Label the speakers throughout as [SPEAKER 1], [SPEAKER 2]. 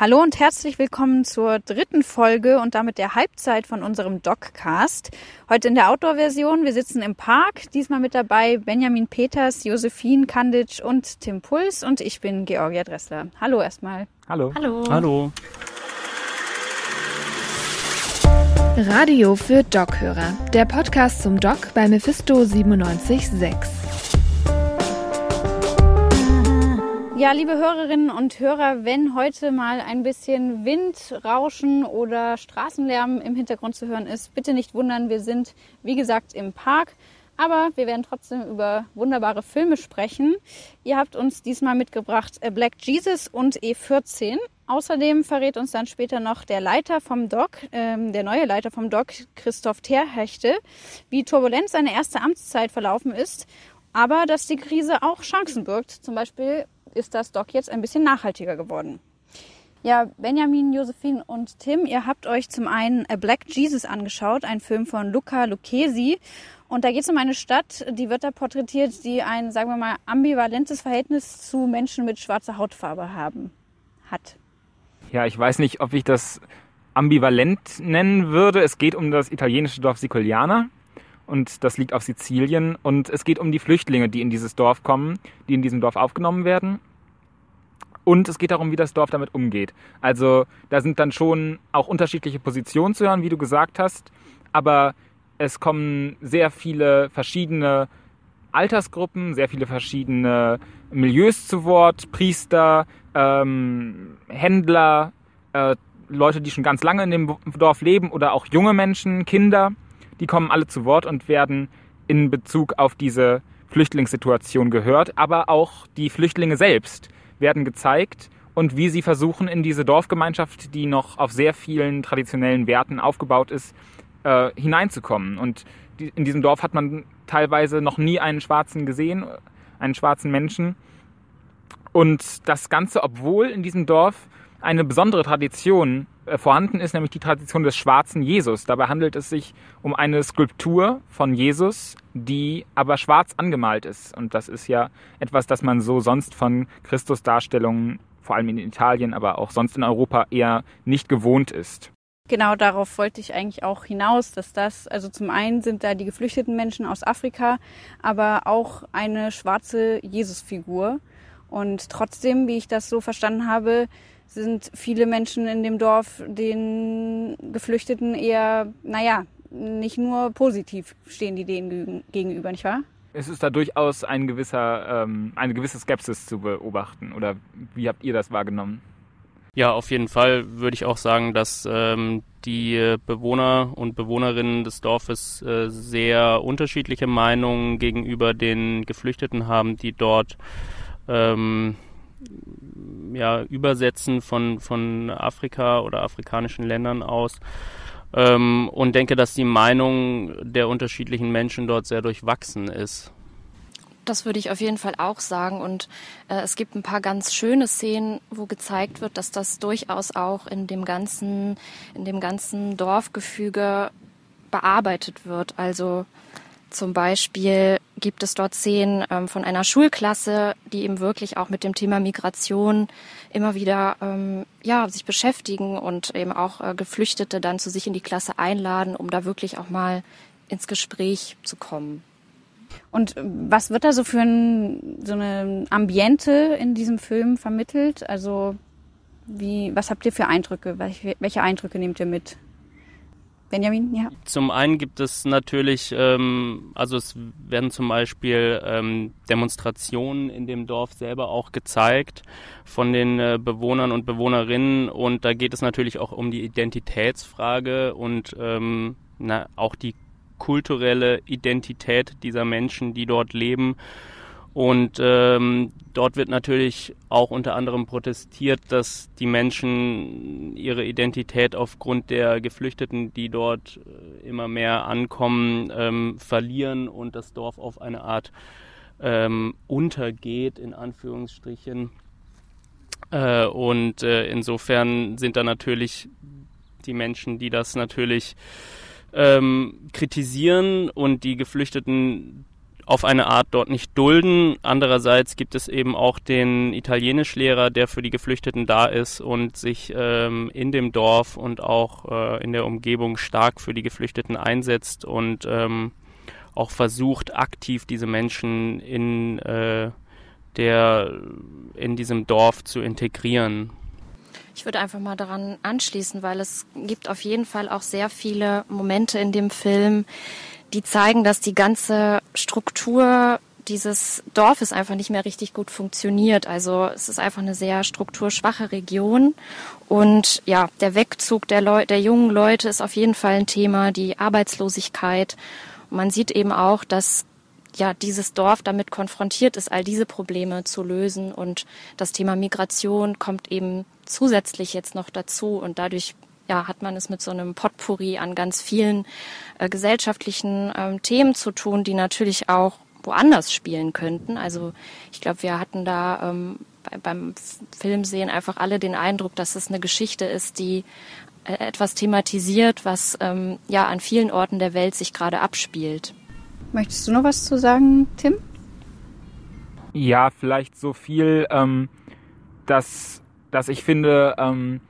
[SPEAKER 1] Hallo und herzlich willkommen zur dritten Folge und damit der Halbzeit von unserem Doccast. Heute in der Outdoor-Version. Wir sitzen im Park. Diesmal mit dabei Benjamin Peters, Josephine Kanditsch und Tim Puls und ich bin Georgia Dressler. Hallo erstmal.
[SPEAKER 2] Hallo.
[SPEAKER 3] Hallo.
[SPEAKER 2] Hallo.
[SPEAKER 4] Radio für Doc-Hörer. Der Podcast zum Doc bei Mephisto 976.
[SPEAKER 1] Ja, liebe Hörerinnen und Hörer, wenn heute mal ein bisschen Wind, Rauschen oder Straßenlärm im Hintergrund zu hören ist, bitte nicht wundern. Wir sind, wie gesagt, im Park. Aber wir werden trotzdem über wunderbare Filme sprechen. Ihr habt uns diesmal mitgebracht Black Jesus und E14. Außerdem verrät uns dann später noch der Leiter vom Doc, ähm, der neue Leiter vom Doc, Christoph Terhechte, wie turbulent seine erste Amtszeit verlaufen ist, aber dass die Krise auch Chancen birgt. Zum Beispiel ist das Doc jetzt ein bisschen nachhaltiger geworden. Ja, Benjamin, Josephine und Tim, ihr habt euch zum einen A Black Jesus angeschaut, ein Film von Luca Lucchesi. Und da geht es um eine Stadt, die wird da porträtiert, die ein, sagen wir mal, ambivalentes Verhältnis zu Menschen mit schwarzer Hautfarbe haben, hat.
[SPEAKER 2] Ja, ich weiß nicht, ob ich das ambivalent nennen würde. Es geht um das italienische Dorf Siculiana und das liegt auf Sizilien. Und es geht um die Flüchtlinge, die in dieses Dorf kommen, die in diesem Dorf aufgenommen werden. Und es geht darum, wie das Dorf damit umgeht. Also da sind dann schon auch unterschiedliche Positionen zu hören, wie du gesagt hast. Aber es kommen sehr viele verschiedene Altersgruppen, sehr viele verschiedene Milieus zu Wort, Priester, ähm, Händler, äh, Leute, die schon ganz lange in dem Dorf leben oder auch junge Menschen, Kinder, die kommen alle zu Wort und werden in Bezug auf diese Flüchtlingssituation gehört, aber auch die Flüchtlinge selbst werden gezeigt und wie sie versuchen, in diese Dorfgemeinschaft, die noch auf sehr vielen traditionellen Werten aufgebaut ist, äh, hineinzukommen. Und die, in diesem Dorf hat man teilweise noch nie einen Schwarzen gesehen, einen schwarzen Menschen. Und das Ganze, obwohl in diesem Dorf eine besondere Tradition äh, vorhanden ist, nämlich die Tradition des schwarzen Jesus. Dabei handelt es sich um eine Skulptur von Jesus, die aber schwarz angemalt ist. Und das ist ja etwas, das man so sonst von Christusdarstellungen, vor allem in Italien, aber auch sonst in Europa eher nicht gewohnt ist.
[SPEAKER 1] Genau darauf wollte ich eigentlich auch hinaus, dass das, also zum einen sind da die geflüchteten Menschen aus Afrika, aber auch eine schwarze Jesusfigur. Und trotzdem, wie ich das so verstanden habe, sind viele Menschen in dem Dorf den Geflüchteten eher, naja, nicht nur positiv stehen die denen gegenüber, nicht wahr?
[SPEAKER 2] Es ist da durchaus ein gewisser, ähm, eine gewisse Skepsis zu beobachten. Oder wie habt ihr das wahrgenommen?
[SPEAKER 3] Ja, auf jeden Fall würde ich auch sagen, dass ähm, die Bewohner und Bewohnerinnen des Dorfes äh, sehr unterschiedliche Meinungen gegenüber den Geflüchteten haben, die dort ähm, ja, Übersetzen von, von Afrika oder afrikanischen Ländern aus. Ähm, und denke, dass die Meinung der unterschiedlichen Menschen dort sehr durchwachsen ist.
[SPEAKER 5] Das würde ich auf jeden Fall auch sagen. Und äh, es gibt ein paar ganz schöne Szenen, wo gezeigt wird, dass das durchaus auch in dem ganzen, in dem ganzen Dorfgefüge bearbeitet wird. Also zum Beispiel gibt es dort Szenen ähm, von einer Schulklasse, die eben wirklich auch mit dem Thema Migration immer wieder ähm, ja, sich beschäftigen und eben auch äh, Geflüchtete dann zu sich in die Klasse einladen, um da wirklich auch mal ins Gespräch zu kommen.
[SPEAKER 1] Und was wird da so für ein, so eine Ambiente in diesem Film vermittelt? Also wie, was habt ihr für Eindrücke? Welche, welche Eindrücke nehmt ihr mit? Benjamin, ja.
[SPEAKER 3] Zum einen gibt es natürlich, ähm, also es werden zum Beispiel ähm, Demonstrationen in dem Dorf selber auch gezeigt von den äh, Bewohnern und Bewohnerinnen und da geht es natürlich auch um die Identitätsfrage und ähm, na, auch die kulturelle Identität dieser Menschen, die dort leben und ähm, dort wird natürlich auch unter anderem protestiert, dass die Menschen ihre Identität aufgrund der Geflüchteten, die dort äh, immer mehr ankommen, ähm, verlieren und das Dorf auf eine Art ähm, untergeht, in Anführungsstrichen. Äh, und äh, insofern sind da natürlich die Menschen, die das natürlich ähm, kritisieren und die Geflüchteten auf eine Art dort nicht dulden. Andererseits gibt es eben auch den Italienischlehrer, der für die Geflüchteten da ist und sich ähm, in dem Dorf und auch äh, in der Umgebung stark für die Geflüchteten einsetzt und ähm, auch versucht, aktiv diese Menschen in äh, der in diesem Dorf zu integrieren.
[SPEAKER 5] Ich würde einfach mal daran anschließen, weil es gibt auf jeden Fall auch sehr viele Momente in dem Film, die zeigen, dass die ganze Struktur dieses Dorfes einfach nicht mehr richtig gut funktioniert. Also es ist einfach eine sehr strukturschwache Region. Und ja, der Wegzug der, Leu der jungen Leute ist auf jeden Fall ein Thema, die Arbeitslosigkeit. Und man sieht eben auch, dass ja, dieses Dorf damit konfrontiert ist, all diese Probleme zu lösen. Und das Thema Migration kommt eben zusätzlich jetzt noch dazu. Und dadurch ja, hat man es mit so einem Potpourri an ganz vielen äh, gesellschaftlichen ähm, Themen zu tun, die natürlich auch woanders spielen könnten. Also ich glaube, wir hatten da ähm, bei, beim Filmsehen einfach alle den Eindruck, dass es eine Geschichte ist, die äh, etwas thematisiert, was ähm, ja an vielen Orten der Welt sich gerade abspielt.
[SPEAKER 1] Möchtest du noch was zu sagen, Tim?
[SPEAKER 2] Ja, vielleicht so viel, ähm, dass, dass ich finde, ähm,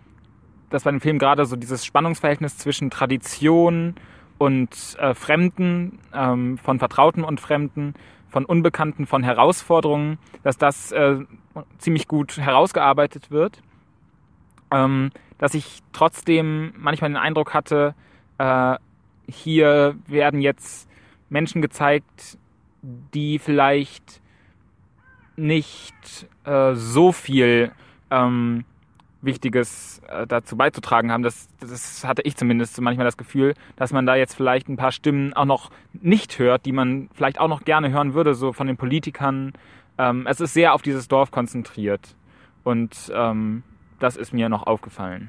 [SPEAKER 2] dass bei dem Film gerade so dieses Spannungsverhältnis zwischen Tradition und äh, Fremden, ähm, von Vertrauten und Fremden, von Unbekannten, von Herausforderungen, dass das äh, ziemlich gut herausgearbeitet wird. Ähm, dass ich trotzdem manchmal den Eindruck hatte, äh, hier werden jetzt Menschen gezeigt, die vielleicht nicht äh, so viel ähm, Wichtiges äh, dazu beizutragen haben. Das, das hatte ich zumindest manchmal das Gefühl, dass man da jetzt vielleicht ein paar Stimmen auch noch nicht hört, die man vielleicht auch noch gerne hören würde, so von den Politikern. Ähm, es ist sehr auf dieses Dorf konzentriert und ähm, das ist mir noch aufgefallen.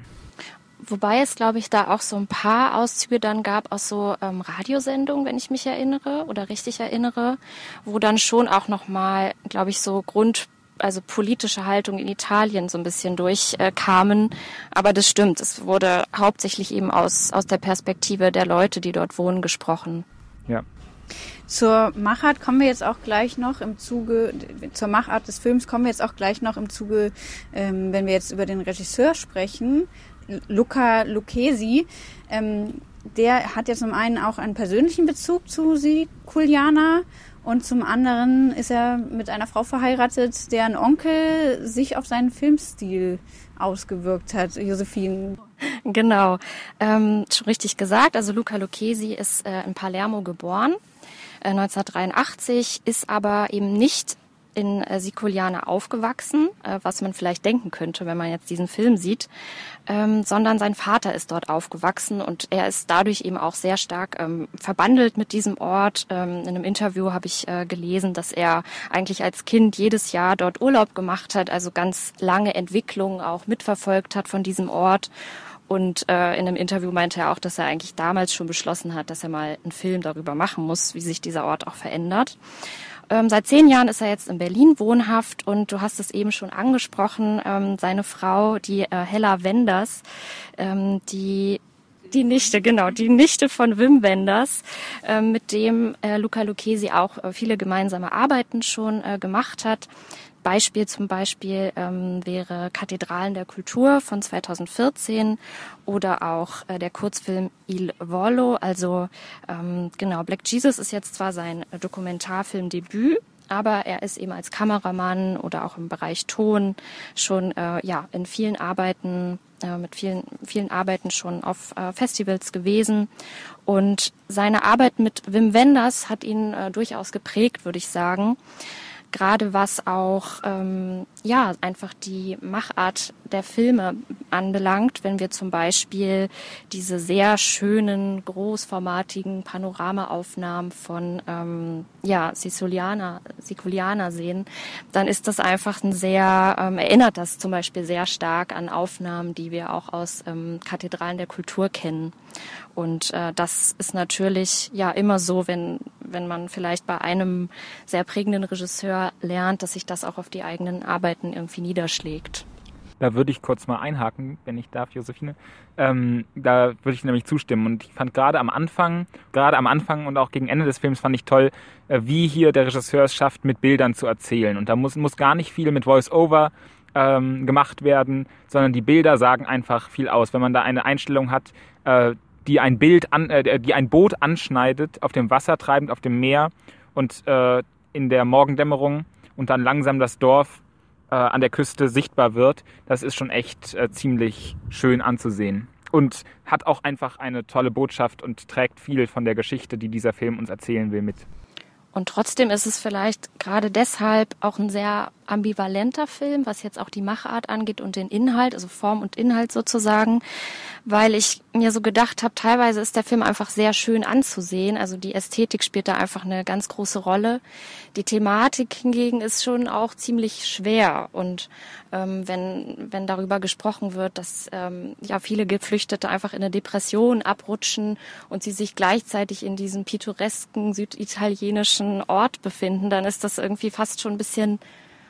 [SPEAKER 5] Wobei es, glaube ich, da auch so ein paar Auszüge dann gab aus so ähm, Radiosendungen, wenn ich mich erinnere oder richtig erinnere, wo dann schon auch nochmal, glaube ich, so Grund also politische Haltung in Italien so ein bisschen durchkamen. Äh, Aber das stimmt, es wurde hauptsächlich eben aus, aus der Perspektive der Leute, die dort wohnen, gesprochen.
[SPEAKER 2] Ja.
[SPEAKER 1] Zur Machart kommen wir jetzt auch gleich noch im Zuge, zur Machart des Films kommen wir jetzt auch gleich noch im Zuge, ähm, wenn wir jetzt über den Regisseur sprechen, Luca Lucchesi. Ähm, der hat ja zum einen auch einen persönlichen Bezug zu Siciliana und zum anderen ist er mit einer Frau verheiratet, deren Onkel sich auf seinen Filmstil ausgewirkt hat, Josephine.
[SPEAKER 5] Genau, ähm, schon richtig gesagt. Also Luca Lucchesi ist äh, in Palermo geboren, äh, 1983, ist aber eben nicht in äh, Siciliana aufgewachsen, äh, was man vielleicht denken könnte, wenn man jetzt diesen Film sieht, ähm, sondern sein Vater ist dort aufgewachsen und er ist dadurch eben auch sehr stark ähm, verbandelt mit diesem Ort. Ähm, in einem Interview habe ich äh, gelesen, dass er eigentlich als Kind jedes Jahr dort Urlaub gemacht hat, also ganz lange Entwicklungen auch mitverfolgt hat von diesem Ort. Und äh, in einem Interview meinte er auch, dass er eigentlich damals schon beschlossen hat, dass er mal einen Film darüber machen muss, wie sich dieser Ort auch verändert. Ähm, seit zehn Jahren ist er jetzt in Berlin wohnhaft und du hast es eben schon angesprochen, ähm, seine Frau, die äh, Hella Wenders, ähm, die die Nichte, genau, die Nichte von Wim Wenders, äh, mit dem äh, Luca Lucchesi auch äh, viele gemeinsame Arbeiten schon äh, gemacht hat. Beispiel zum Beispiel ähm, wäre Kathedralen der Kultur von 2014 oder auch äh, der Kurzfilm Il Volo. Also ähm, genau, Black Jesus ist jetzt zwar sein Dokumentarfilmdebüt, aber er ist eben als Kameramann oder auch im Bereich Ton schon äh, ja in vielen Arbeiten äh, mit vielen vielen Arbeiten schon auf äh, Festivals gewesen und seine Arbeit mit Wim Wenders hat ihn äh, durchaus geprägt, würde ich sagen gerade was auch ähm, ja einfach die Machart der Filme anbelangt, wenn wir zum Beispiel diese sehr schönen großformatigen Panoramaaufnahmen von ähm, ja Siciliana, Siciliana sehen, dann ist das einfach ein sehr ähm, erinnert das zum Beispiel sehr stark an Aufnahmen, die wir auch aus ähm, Kathedralen der Kultur kennen. Und äh, das ist natürlich ja immer so, wenn, wenn man vielleicht bei einem sehr prägenden Regisseur lernt, dass sich das auch auf die eigenen Arbeiten irgendwie niederschlägt.
[SPEAKER 2] Da würde ich kurz mal einhaken, wenn ich darf, Josephine. Ähm, da würde ich nämlich zustimmen. Und ich fand gerade am Anfang, gerade am Anfang und auch gegen Ende des Films fand ich toll, äh, wie hier der Regisseur es schafft, mit Bildern zu erzählen. Und da muss, muss gar nicht viel mit Voice-Over ähm, gemacht werden, sondern die Bilder sagen einfach viel aus. Wenn man da eine Einstellung hat, äh, die ein Bild an, äh, die ein Boot anschneidet, auf dem Wasser treibend, auf dem Meer und äh, in der Morgendämmerung und dann langsam das Dorf äh, an der Küste sichtbar wird, das ist schon echt äh, ziemlich schön anzusehen. Und hat auch einfach eine tolle Botschaft und trägt viel von der Geschichte, die dieser Film uns erzählen will, mit.
[SPEAKER 5] Und trotzdem ist es vielleicht gerade deshalb auch ein sehr ambivalenter Film, was jetzt auch die Machart angeht und den Inhalt, also Form und Inhalt sozusagen, weil ich mir so gedacht habe, teilweise ist der Film einfach sehr schön anzusehen. Also die Ästhetik spielt da einfach eine ganz große Rolle. Die Thematik hingegen ist schon auch ziemlich schwer. Und ähm, wenn, wenn darüber gesprochen wird, dass ähm, ja viele Geflüchtete einfach in eine Depression abrutschen und sie sich gleichzeitig in diesem pittoresken süditalienischen Ort befinden, dann ist das irgendwie fast schon ein bisschen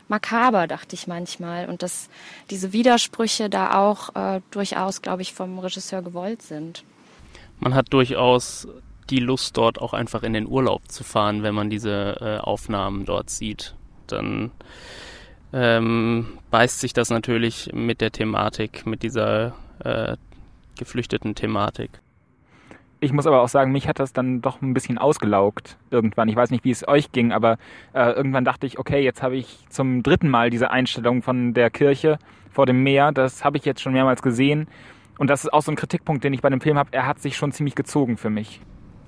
[SPEAKER 5] makaber, dachte ich manchmal. Und dass diese Widersprüche da auch äh, durchaus, glaube ich, vom Regisseur gewollt sind.
[SPEAKER 3] Man hat durchaus die Lust, dort auch einfach in den Urlaub zu fahren, wenn man diese äh, Aufnahmen dort sieht. Dann ähm, beißt sich das natürlich mit der Thematik, mit dieser äh, geflüchteten Thematik.
[SPEAKER 2] Ich muss aber auch sagen, mich hat das dann doch ein bisschen ausgelaugt irgendwann. Ich weiß nicht, wie es euch ging, aber äh, irgendwann dachte ich, okay, jetzt habe ich zum dritten Mal diese Einstellung von der Kirche vor dem Meer. Das habe ich jetzt schon mehrmals gesehen. Und das ist auch so ein Kritikpunkt, den ich bei dem Film habe. Er hat sich schon ziemlich gezogen für mich.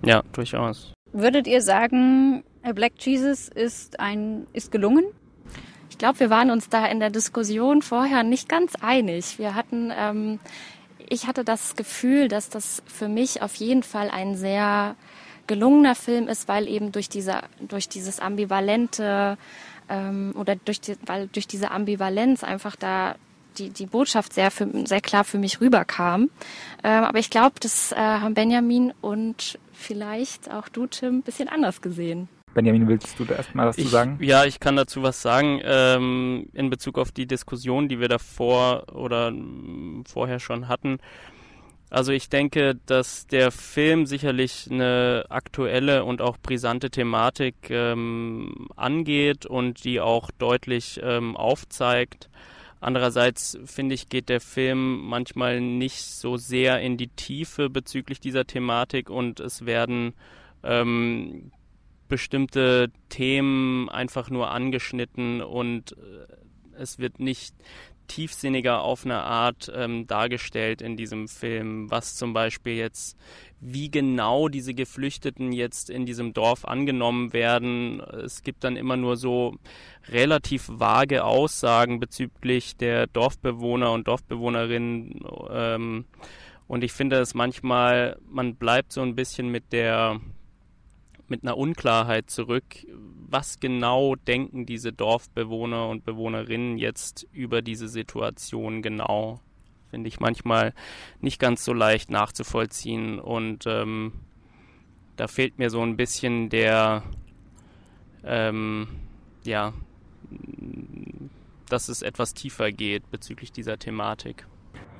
[SPEAKER 3] Ja, durchaus.
[SPEAKER 1] Würdet ihr sagen, Black Jesus ist ein ist gelungen?
[SPEAKER 5] Ich glaube, wir waren uns da in der Diskussion vorher nicht ganz einig. Wir hatten ähm, ich hatte das Gefühl, dass das für mich auf jeden Fall ein sehr gelungener Film ist, weil eben durch diese, durch dieses ambivalente ähm, oder durch die, weil durch diese Ambivalenz einfach da die, die Botschaft sehr, für, sehr klar für mich rüberkam. Ähm, aber ich glaube, das äh, haben Benjamin und vielleicht auch du, Tim, bisschen anders gesehen.
[SPEAKER 2] Benjamin, willst du da erstmal was
[SPEAKER 3] ich,
[SPEAKER 2] zu sagen?
[SPEAKER 3] Ja, ich kann dazu was sagen ähm, in Bezug auf die Diskussion, die wir davor oder vorher schon hatten. Also ich denke, dass der Film sicherlich eine aktuelle und auch brisante Thematik ähm, angeht und die auch deutlich ähm, aufzeigt. Andererseits finde ich, geht der Film manchmal nicht so sehr in die Tiefe bezüglich dieser Thematik und es werden ähm, bestimmte Themen einfach nur angeschnitten und äh, es wird nicht tiefsinniger auf eine Art ähm, dargestellt in diesem Film, was zum Beispiel jetzt, wie genau diese Geflüchteten jetzt in diesem Dorf angenommen werden. Es gibt dann immer nur so relativ vage Aussagen bezüglich der Dorfbewohner und Dorfbewohnerinnen. Ähm, und ich finde es manchmal, man bleibt so ein bisschen mit der mit einer Unklarheit zurück. Was genau denken diese Dorfbewohner und Bewohnerinnen jetzt über diese Situation genau? Finde ich manchmal nicht ganz so leicht nachzuvollziehen und ähm, da fehlt mir so ein bisschen der, ähm, ja, dass es etwas tiefer geht bezüglich dieser Thematik.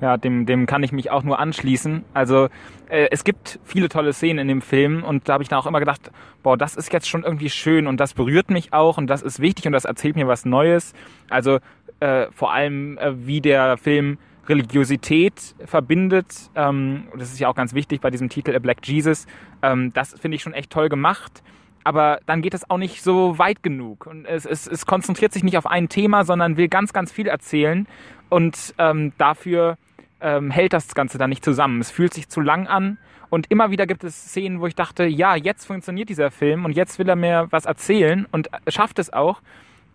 [SPEAKER 2] Ja, dem, dem kann ich mich auch nur anschließen. Also äh, es gibt viele tolle Szenen in dem Film und da habe ich dann auch immer gedacht, boah, das ist jetzt schon irgendwie schön und das berührt mich auch und das ist wichtig und das erzählt mir was Neues. Also äh, vor allem, äh, wie der Film Religiosität verbindet. Ähm, das ist ja auch ganz wichtig bei diesem Titel A Black Jesus. Ähm, das finde ich schon echt toll gemacht. Aber dann geht es auch nicht so weit genug. Und es, es, es konzentriert sich nicht auf ein Thema, sondern will ganz, ganz viel erzählen. Und ähm, dafür ähm, hält das Ganze dann nicht zusammen. Es fühlt sich zu lang an. Und immer wieder gibt es Szenen, wo ich dachte, ja, jetzt funktioniert dieser Film und jetzt will er mir was erzählen und schafft es auch.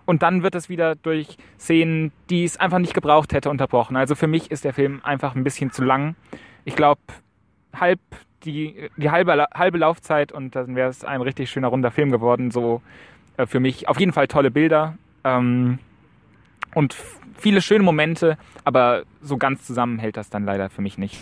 [SPEAKER 2] Und dann wird es wieder durch Szenen, die es einfach nicht gebraucht hätte, unterbrochen. Also für mich ist der Film einfach ein bisschen zu lang. Ich glaube, halb die, die halbe, halbe Laufzeit und dann wäre es ein richtig schöner runder Film geworden. So äh, für mich auf jeden Fall tolle Bilder. Ähm, und viele schöne Momente, aber so ganz zusammen hält das dann leider für mich nicht.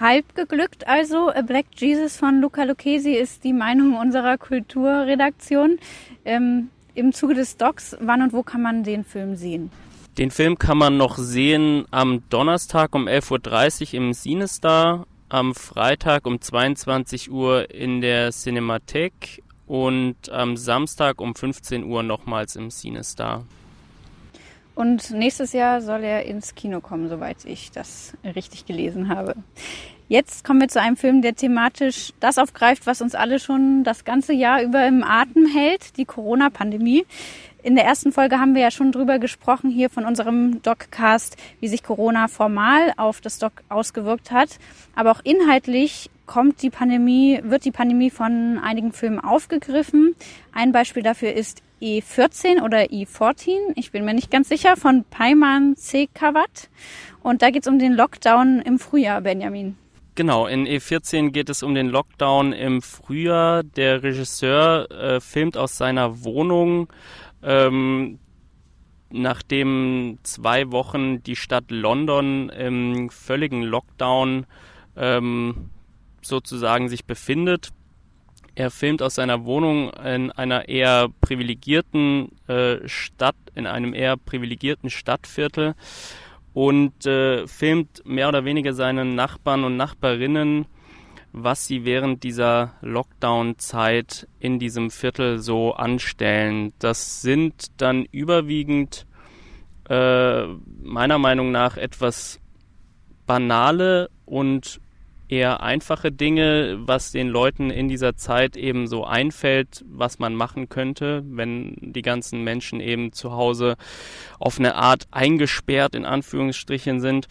[SPEAKER 1] Halb geglückt also. A Black Jesus von Luca Lucchesi ist die Meinung unserer Kulturredaktion. Ähm, Im Zuge des Docs, wann und wo kann man den Film sehen?
[SPEAKER 3] Den Film kann man noch sehen am Donnerstag um 11.30 Uhr im Cinestar, am Freitag um 22 Uhr in der Cinemathek und am Samstag um 15 Uhr nochmals im Cinestar.
[SPEAKER 1] Und nächstes Jahr soll er ins Kino kommen, soweit ich das richtig gelesen habe. Jetzt kommen wir zu einem Film, der thematisch das aufgreift, was uns alle schon das ganze Jahr über im Atem hält, die Corona-Pandemie. In der ersten Folge haben wir ja schon drüber gesprochen, hier von unserem Doccast, wie sich Corona formal auf das Doc ausgewirkt hat. Aber auch inhaltlich kommt die Pandemie, wird die Pandemie von einigen Filmen aufgegriffen. Ein Beispiel dafür ist E14 oder E14, ich bin mir nicht ganz sicher, von Paiman Sekawat. Und da geht es um den Lockdown im Frühjahr, Benjamin.
[SPEAKER 3] Genau, in E14 geht es um den Lockdown im Frühjahr. Der Regisseur äh, filmt aus seiner Wohnung, ähm, nachdem zwei Wochen die Stadt London im völligen Lockdown ähm, sozusagen sich befindet. Er filmt aus seiner Wohnung in einer eher privilegierten äh, Stadt, in einem eher privilegierten Stadtviertel und äh, filmt mehr oder weniger seinen Nachbarn und Nachbarinnen, was sie während dieser Lockdown-Zeit in diesem Viertel so anstellen. Das sind dann überwiegend äh, meiner Meinung nach etwas banale und eher einfache Dinge, was den Leuten in dieser Zeit eben so einfällt, was man machen könnte, wenn die ganzen Menschen eben zu Hause auf eine Art eingesperrt in Anführungsstrichen sind.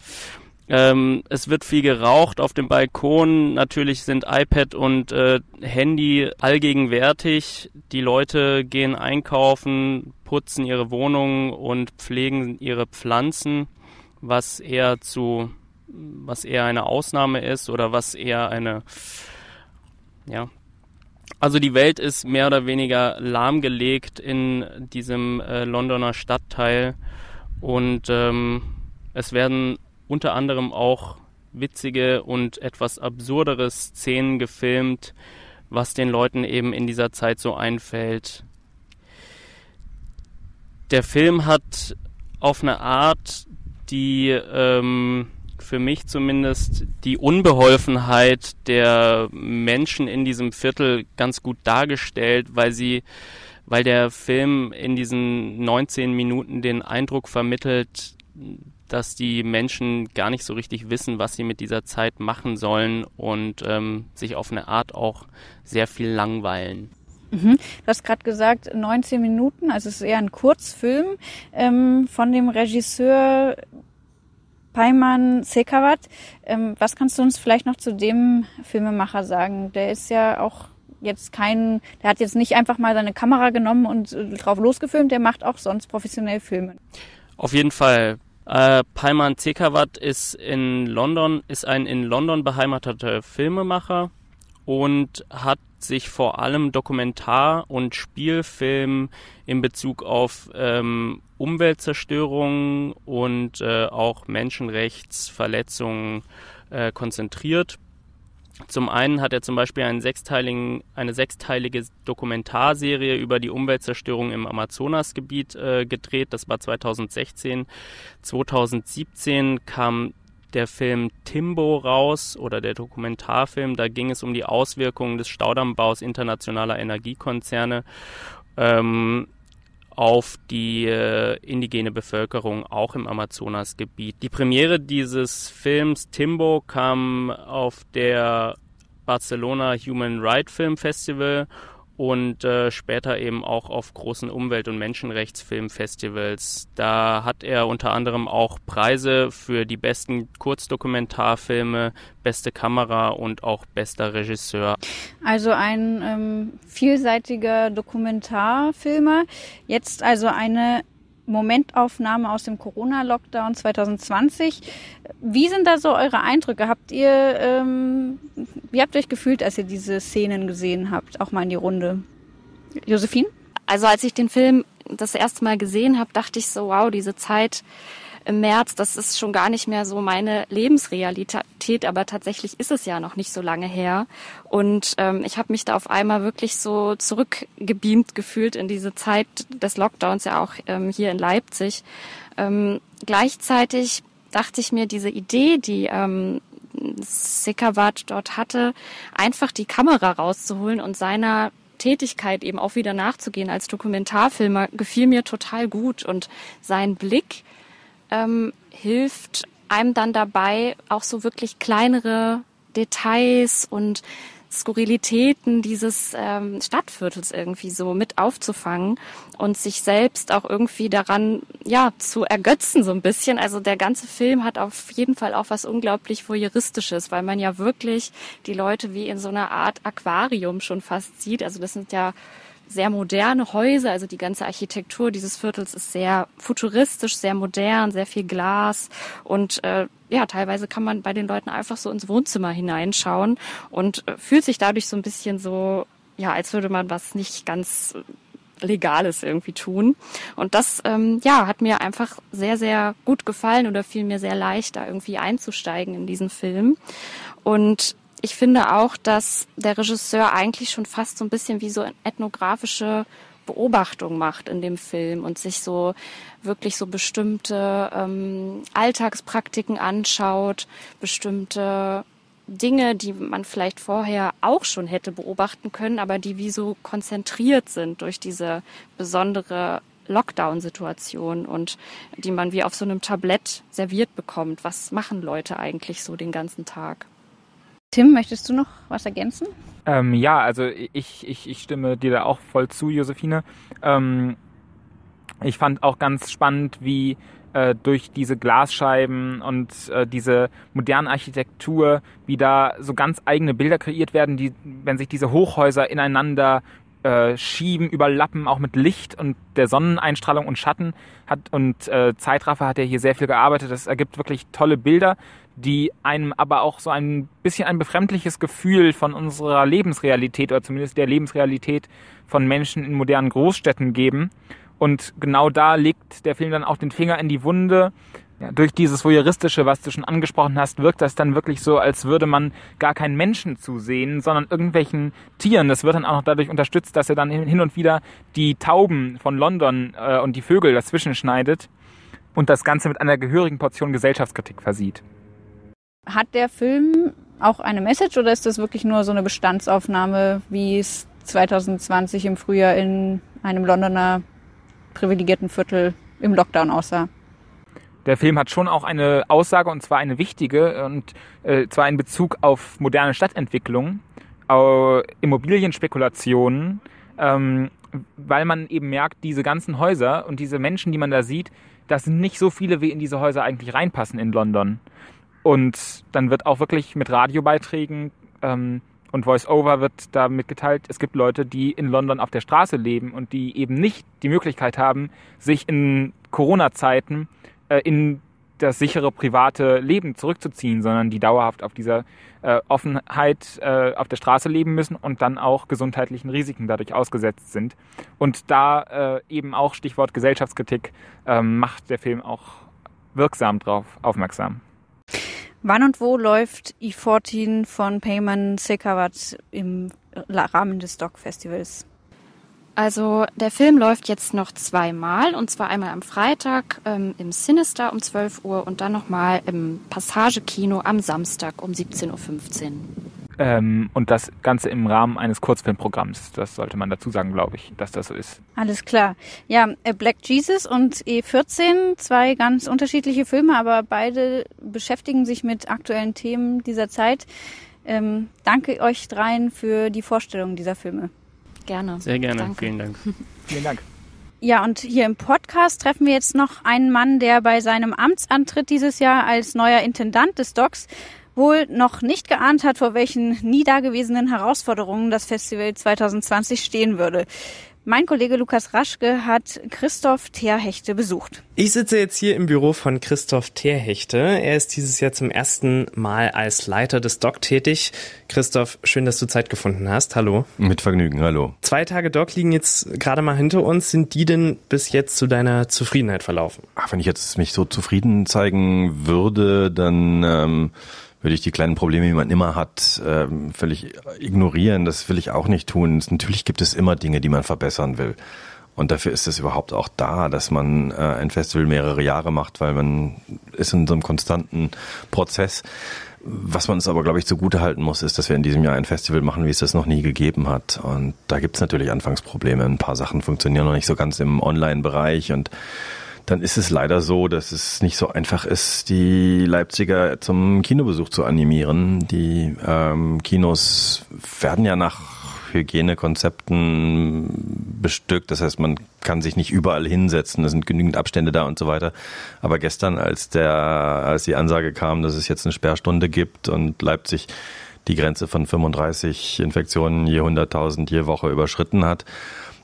[SPEAKER 3] Ähm, es wird viel geraucht auf dem Balkon. Natürlich sind iPad und äh, Handy allgegenwärtig. Die Leute gehen einkaufen, putzen ihre Wohnungen und pflegen ihre Pflanzen, was eher zu was eher eine Ausnahme ist oder was eher eine, ja. Also die Welt ist mehr oder weniger lahmgelegt in diesem äh, Londoner Stadtteil und ähm, es werden unter anderem auch witzige und etwas absurdere Szenen gefilmt, was den Leuten eben in dieser Zeit so einfällt. Der Film hat auf eine Art, die ähm, für mich zumindest die Unbeholfenheit der Menschen in diesem Viertel ganz gut dargestellt, weil sie, weil der Film in diesen 19 Minuten den Eindruck vermittelt, dass die Menschen gar nicht so richtig wissen, was sie mit dieser Zeit machen sollen und ähm, sich auf eine Art auch sehr viel langweilen.
[SPEAKER 1] Mhm. Du hast gerade gesagt, 19 Minuten, also es ist eher ein Kurzfilm ähm, von dem Regisseur Paiman Sekawat. Ähm, was kannst du uns vielleicht noch zu dem Filmemacher sagen? Der ist ja auch jetzt kein, der hat jetzt nicht einfach mal seine Kamera genommen und äh, drauf losgefilmt, der macht auch sonst professionell Filme.
[SPEAKER 3] Auf jeden Fall. Äh, Paiman Sekawat ist in London, ist ein in London beheimateter Filmemacher und hat sich vor allem Dokumentar- und Spielfilm in Bezug auf ähm, Umweltzerstörung und äh, auch Menschenrechtsverletzungen äh, konzentriert. Zum einen hat er zum Beispiel eine sechsteilige Dokumentarserie über die Umweltzerstörung im Amazonasgebiet äh, gedreht. Das war 2016. 2017 kam der Film Timbo raus oder der Dokumentarfilm. Da ging es um die Auswirkungen des Staudammbaus internationaler Energiekonzerne ähm, auf die äh, indigene Bevölkerung auch im Amazonasgebiet. Die Premiere dieses Films Timbo kam auf der Barcelona Human Rights Film Festival und äh, später eben auch auf großen Umwelt- und Menschenrechtsfilmfestivals. Da hat er unter anderem auch Preise für die besten Kurzdokumentarfilme, beste Kamera und auch bester Regisseur.
[SPEAKER 1] Also ein ähm, vielseitiger Dokumentarfilmer. Jetzt also eine Momentaufnahme aus dem Corona-Lockdown 2020. Wie sind da so eure Eindrücke? Habt ihr, ähm, wie habt ihr euch gefühlt, als ihr diese Szenen gesehen habt? Auch mal in die Runde. Josephine?
[SPEAKER 5] Also als ich den Film das erste Mal gesehen habe, dachte ich so, wow, diese Zeit im März, das ist schon gar nicht mehr so meine Lebensrealität, aber tatsächlich ist es ja noch nicht so lange her. Und ähm, ich habe mich da auf einmal wirklich so zurückgebeamt gefühlt in diese Zeit des Lockdowns, ja auch ähm, hier in Leipzig. Ähm, gleichzeitig dachte ich mir, diese Idee, die ähm, Sekavat dort hatte, einfach die Kamera rauszuholen und seiner Tätigkeit eben auch wieder nachzugehen als Dokumentarfilmer, gefiel mir total gut. Und sein Blick ähm, hilft einem dann dabei, auch so wirklich kleinere Details und Skurrilitäten dieses ähm, Stadtviertels irgendwie so mit aufzufangen und sich selbst auch irgendwie daran ja zu ergötzen so ein bisschen. Also der ganze Film hat auf jeden Fall auch was unglaublich voyeuristisches, weil man ja wirklich die Leute wie in so einer Art Aquarium schon fast sieht. Also das sind ja sehr moderne Häuser, also die ganze Architektur dieses Viertels ist sehr futuristisch, sehr modern, sehr viel Glas und äh, ja, teilweise kann man bei den Leuten einfach so ins Wohnzimmer hineinschauen und äh, fühlt sich dadurch so ein bisschen so, ja, als würde man was nicht ganz Legales irgendwie tun. Und das, ähm, ja, hat mir einfach sehr, sehr gut gefallen oder fiel mir sehr leicht, da irgendwie einzusteigen in diesen Film. Und ich finde auch, dass der Regisseur eigentlich schon fast so ein bisschen wie so ethnografische Beobachtung macht in dem Film und sich so wirklich so bestimmte ähm, Alltagspraktiken anschaut, bestimmte Dinge, die man vielleicht vorher auch schon hätte beobachten können, aber die wie so konzentriert sind durch diese besondere Lockdown-Situation und die man wie auf so einem Tablett serviert bekommt. Was machen Leute eigentlich so den ganzen Tag?
[SPEAKER 1] Tim, möchtest du noch was ergänzen?
[SPEAKER 2] Ähm, ja, also ich, ich, ich stimme dir da auch voll zu, Josephine. Ähm, ich fand auch ganz spannend, wie äh, durch diese Glasscheiben und äh, diese moderne Architektur, wie da so ganz eigene Bilder kreiert werden, die, wenn sich diese Hochhäuser ineinander äh, schieben, überlappen, auch mit Licht und der Sonneneinstrahlung und Schatten hat und äh, Zeitraffer hat er hier sehr viel gearbeitet. Das ergibt wirklich tolle Bilder die einem aber auch so ein bisschen ein befremdliches Gefühl von unserer Lebensrealität oder zumindest der Lebensrealität von Menschen in modernen Großstädten geben. Und genau da legt der Film dann auch den Finger in die Wunde. Ja, durch dieses Voyeuristische, was du schon angesprochen hast, wirkt das dann wirklich so, als würde man gar keinen Menschen zusehen, sondern irgendwelchen Tieren. Das wird dann auch noch dadurch unterstützt, dass er dann hin und wieder die Tauben von London äh, und die Vögel dazwischen schneidet und das Ganze mit einer gehörigen Portion Gesellschaftskritik versieht.
[SPEAKER 1] Hat der Film auch eine Message oder ist das wirklich nur so eine Bestandsaufnahme, wie es 2020 im Frühjahr in einem Londoner privilegierten Viertel im Lockdown aussah?
[SPEAKER 2] Der Film hat schon auch eine Aussage und zwar eine wichtige und äh, zwar in Bezug auf moderne Stadtentwicklung, äh, Immobilienspekulationen, ähm, weil man eben merkt, diese ganzen Häuser und diese Menschen, die man da sieht, das sind nicht so viele, wie in diese Häuser eigentlich reinpassen in London. Und dann wird auch wirklich mit Radiobeiträgen ähm, und Voice-Over wird da mitgeteilt, es gibt Leute, die in London auf der Straße leben und die eben nicht die Möglichkeit haben, sich in Corona-Zeiten äh, in das sichere private Leben zurückzuziehen, sondern die dauerhaft auf dieser äh, Offenheit äh, auf der Straße leben müssen und dann auch gesundheitlichen Risiken dadurch ausgesetzt sind. Und da äh, eben auch Stichwort Gesellschaftskritik ähm, macht der Film auch wirksam drauf aufmerksam.
[SPEAKER 1] Wann und wo läuft E14 von Payman Sekawat im Rahmen des Doc Festivals?
[SPEAKER 5] Also der Film läuft jetzt noch zweimal und zwar einmal am Freitag ähm, im Sinister um 12 Uhr und dann nochmal im Passagekino am Samstag um 17.15 Uhr.
[SPEAKER 2] Ähm, und das Ganze im Rahmen eines Kurzfilmprogramms. Das sollte man dazu sagen, glaube ich, dass das so ist.
[SPEAKER 1] Alles klar. Ja, äh, Black Jesus und E14, zwei ganz unterschiedliche Filme, aber beide beschäftigen sich mit aktuellen Themen dieser Zeit. Ähm, danke euch dreien für die Vorstellung dieser Filme.
[SPEAKER 5] Gerne.
[SPEAKER 3] Sehr gerne.
[SPEAKER 5] Danke.
[SPEAKER 3] Vielen Dank.
[SPEAKER 2] Vielen Dank.
[SPEAKER 1] Ja, und hier im Podcast treffen wir jetzt noch einen Mann, der bei seinem Amtsantritt dieses Jahr als neuer Intendant des Docs wohl noch nicht geahnt hat, vor welchen nie dagewesenen Herausforderungen das Festival 2020 stehen würde. Mein Kollege Lukas Raschke hat Christoph Terhechte besucht.
[SPEAKER 6] Ich sitze jetzt hier im Büro von Christoph Terhechte. Er ist dieses Jahr zum ersten Mal als Leiter des Doc tätig. Christoph, schön, dass du Zeit gefunden hast. Hallo.
[SPEAKER 7] Mit Vergnügen, hallo.
[SPEAKER 6] Zwei Tage Doc liegen jetzt gerade mal hinter uns. Sind die denn bis jetzt zu deiner Zufriedenheit verlaufen?
[SPEAKER 7] Ach, wenn ich jetzt mich so zufrieden zeigen würde, dann ähm, würde ich die kleinen Probleme, die man immer hat, ähm, völlig ignorieren. Das will ich auch nicht tun. Natürlich gibt es immer Dinge, die man verbessern will. Und dafür ist es überhaupt auch da, dass man äh, ein Festival mehrere Jahre macht, weil man ist in so einem konstanten Prozess. Was man uns aber, glaube ich, zugute halten muss, ist, dass wir in diesem Jahr ein Festival machen, wie es das noch nie gegeben hat. Und da gibt es natürlich Anfangsprobleme. Ein paar Sachen funktionieren noch nicht so ganz im Online-Bereich und dann ist es leider so, dass es nicht so einfach ist, die Leipziger zum Kinobesuch zu animieren. Die ähm, Kinos werden ja nach Hygienekonzepten bestückt. Das heißt, man kann sich nicht überall hinsetzen. Es sind genügend Abstände da und so weiter. Aber gestern, als der, als die Ansage kam, dass es jetzt eine Sperrstunde gibt und Leipzig die Grenze von 35 Infektionen je 100.000 je Woche überschritten hat,